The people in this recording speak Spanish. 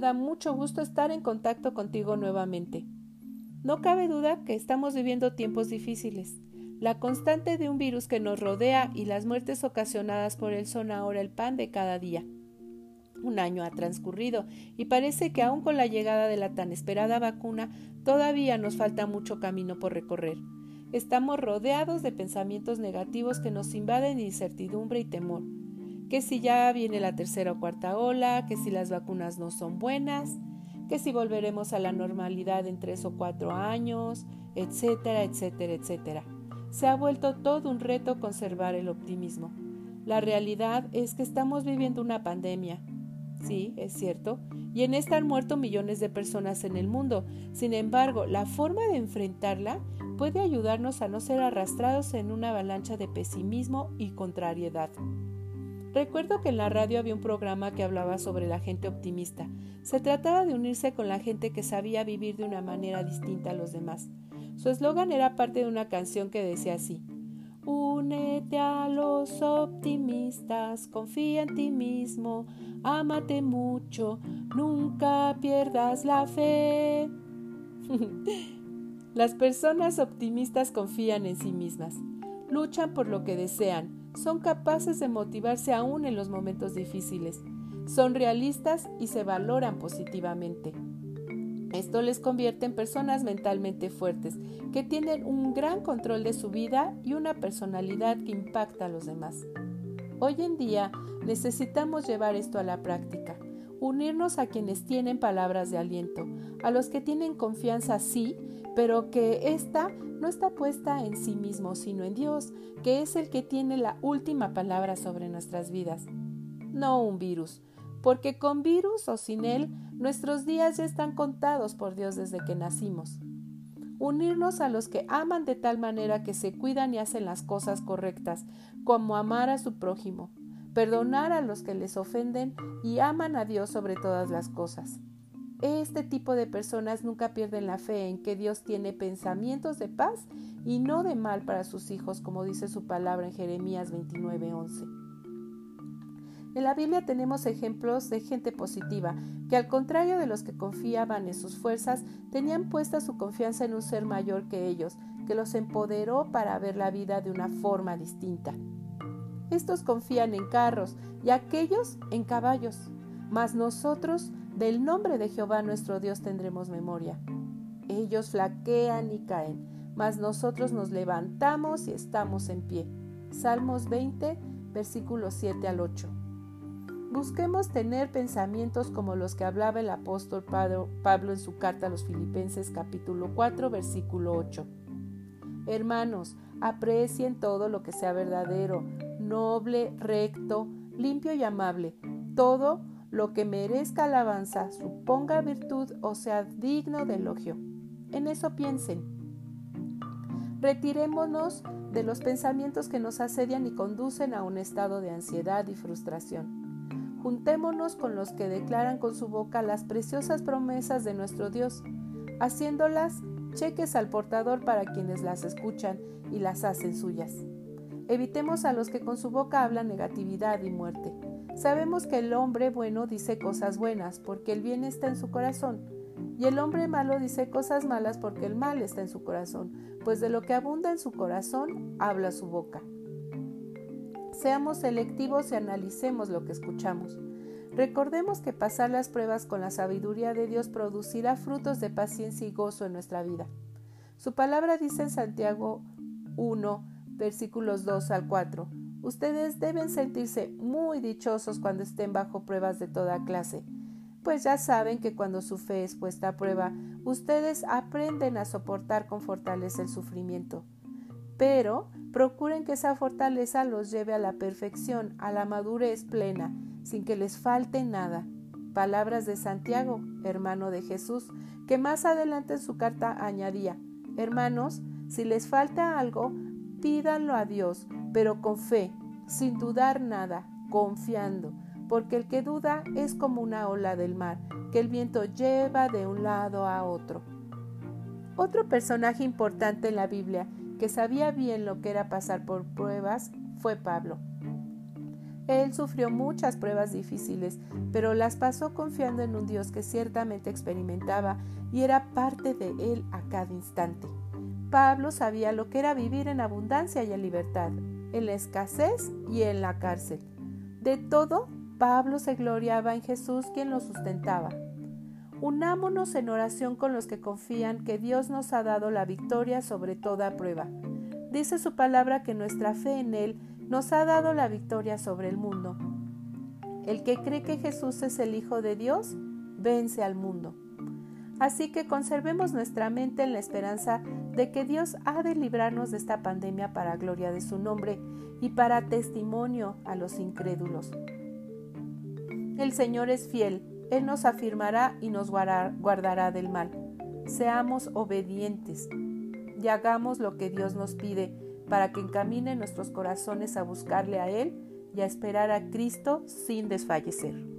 da mucho gusto estar en contacto contigo nuevamente. No cabe duda que estamos viviendo tiempos difíciles. La constante de un virus que nos rodea y las muertes ocasionadas por él son ahora el pan de cada día. Un año ha transcurrido y parece que aún con la llegada de la tan esperada vacuna todavía nos falta mucho camino por recorrer. Estamos rodeados de pensamientos negativos que nos invaden incertidumbre y temor. Que si ya viene la tercera o cuarta ola, que si las vacunas no son buenas, que si volveremos a la normalidad en tres o cuatro años, etcétera, etcétera, etcétera. Se ha vuelto todo un reto conservar el optimismo. La realidad es que estamos viviendo una pandemia, Sí, es cierto. Y en esta han muerto millones de personas en el mundo. Sin embargo, la forma de enfrentarla puede ayudarnos a no ser arrastrados en una avalancha de pesimismo y contrariedad. Recuerdo que en la radio había un programa que hablaba sobre la gente optimista. Se trataba de unirse con la gente que sabía vivir de una manera distinta a los demás. Su eslogan era parte de una canción que decía así Únete a los optimistas, confía en ti mismo, ámate mucho, nunca pierdas la fe. Las personas optimistas confían en sí mismas, luchan por lo que desean, son capaces de motivarse aún en los momentos difíciles, son realistas y se valoran positivamente. Esto les convierte en personas mentalmente fuertes, que tienen un gran control de su vida y una personalidad que impacta a los demás. Hoy en día necesitamos llevar esto a la práctica, unirnos a quienes tienen palabras de aliento, a los que tienen confianza sí, pero que ésta no está puesta en sí mismo, sino en Dios, que es el que tiene la última palabra sobre nuestras vidas. No un virus, porque con virus o sin él, nuestros días ya están contados por Dios desde que nacimos. Unirnos a los que aman de tal manera que se cuidan y hacen las cosas correctas, como amar a su prójimo, perdonar a los que les ofenden y aman a Dios sobre todas las cosas. Este tipo de personas nunca pierden la fe en que Dios tiene pensamientos de paz y no de mal para sus hijos, como dice su palabra en Jeremías 29:11. En la Biblia tenemos ejemplos de gente positiva, que al contrario de los que confiaban en sus fuerzas, tenían puesta su confianza en un ser mayor que ellos, que los empoderó para ver la vida de una forma distinta. Estos confían en carros y aquellos en caballos, mas nosotros del nombre de Jehová nuestro Dios tendremos memoria. Ellos flaquean y caen, mas nosotros nos levantamos y estamos en pie. Salmos 20, versículos 7 al 8. Busquemos tener pensamientos como los que hablaba el apóstol Pablo en su carta a los Filipenses capítulo 4 versículo 8. Hermanos, aprecien todo lo que sea verdadero, noble, recto, limpio y amable, todo lo que merezca alabanza, suponga virtud o sea digno de elogio. En eso piensen. Retirémonos de los pensamientos que nos asedian y conducen a un estado de ansiedad y frustración. Juntémonos con los que declaran con su boca las preciosas promesas de nuestro Dios, haciéndolas cheques al portador para quienes las escuchan y las hacen suyas. Evitemos a los que con su boca hablan negatividad y muerte. Sabemos que el hombre bueno dice cosas buenas porque el bien está en su corazón, y el hombre malo dice cosas malas porque el mal está en su corazón, pues de lo que abunda en su corazón habla su boca. Seamos selectivos y analicemos lo que escuchamos. Recordemos que pasar las pruebas con la sabiduría de Dios producirá frutos de paciencia y gozo en nuestra vida. Su palabra dice en Santiago 1, versículos 2 al 4. Ustedes deben sentirse muy dichosos cuando estén bajo pruebas de toda clase, pues ya saben que cuando su fe es puesta a prueba, ustedes aprenden a soportar con fortaleza el sufrimiento. Pero Procuren que esa fortaleza los lleve a la perfección, a la madurez plena, sin que les falte nada. Palabras de Santiago, hermano de Jesús, que más adelante en su carta añadía, Hermanos, si les falta algo, pídanlo a Dios, pero con fe, sin dudar nada, confiando, porque el que duda es como una ola del mar, que el viento lleva de un lado a otro. Otro personaje importante en la Biblia que sabía bien lo que era pasar por pruebas, fue Pablo. Él sufrió muchas pruebas difíciles, pero las pasó confiando en un Dios que ciertamente experimentaba y era parte de Él a cada instante. Pablo sabía lo que era vivir en abundancia y en libertad, en la escasez y en la cárcel. De todo, Pablo se gloriaba en Jesús quien lo sustentaba. Unámonos en oración con los que confían que Dios nos ha dado la victoria sobre toda prueba. Dice su palabra que nuestra fe en Él nos ha dado la victoria sobre el mundo. El que cree que Jesús es el Hijo de Dios, vence al mundo. Así que conservemos nuestra mente en la esperanza de que Dios ha de librarnos de esta pandemia para gloria de su nombre y para testimonio a los incrédulos. El Señor es fiel, Él nos afirmará y nos guardará del mal. Seamos obedientes y hagamos lo que Dios nos pide para que encamine nuestros corazones a buscarle a Él y a esperar a Cristo sin desfallecer.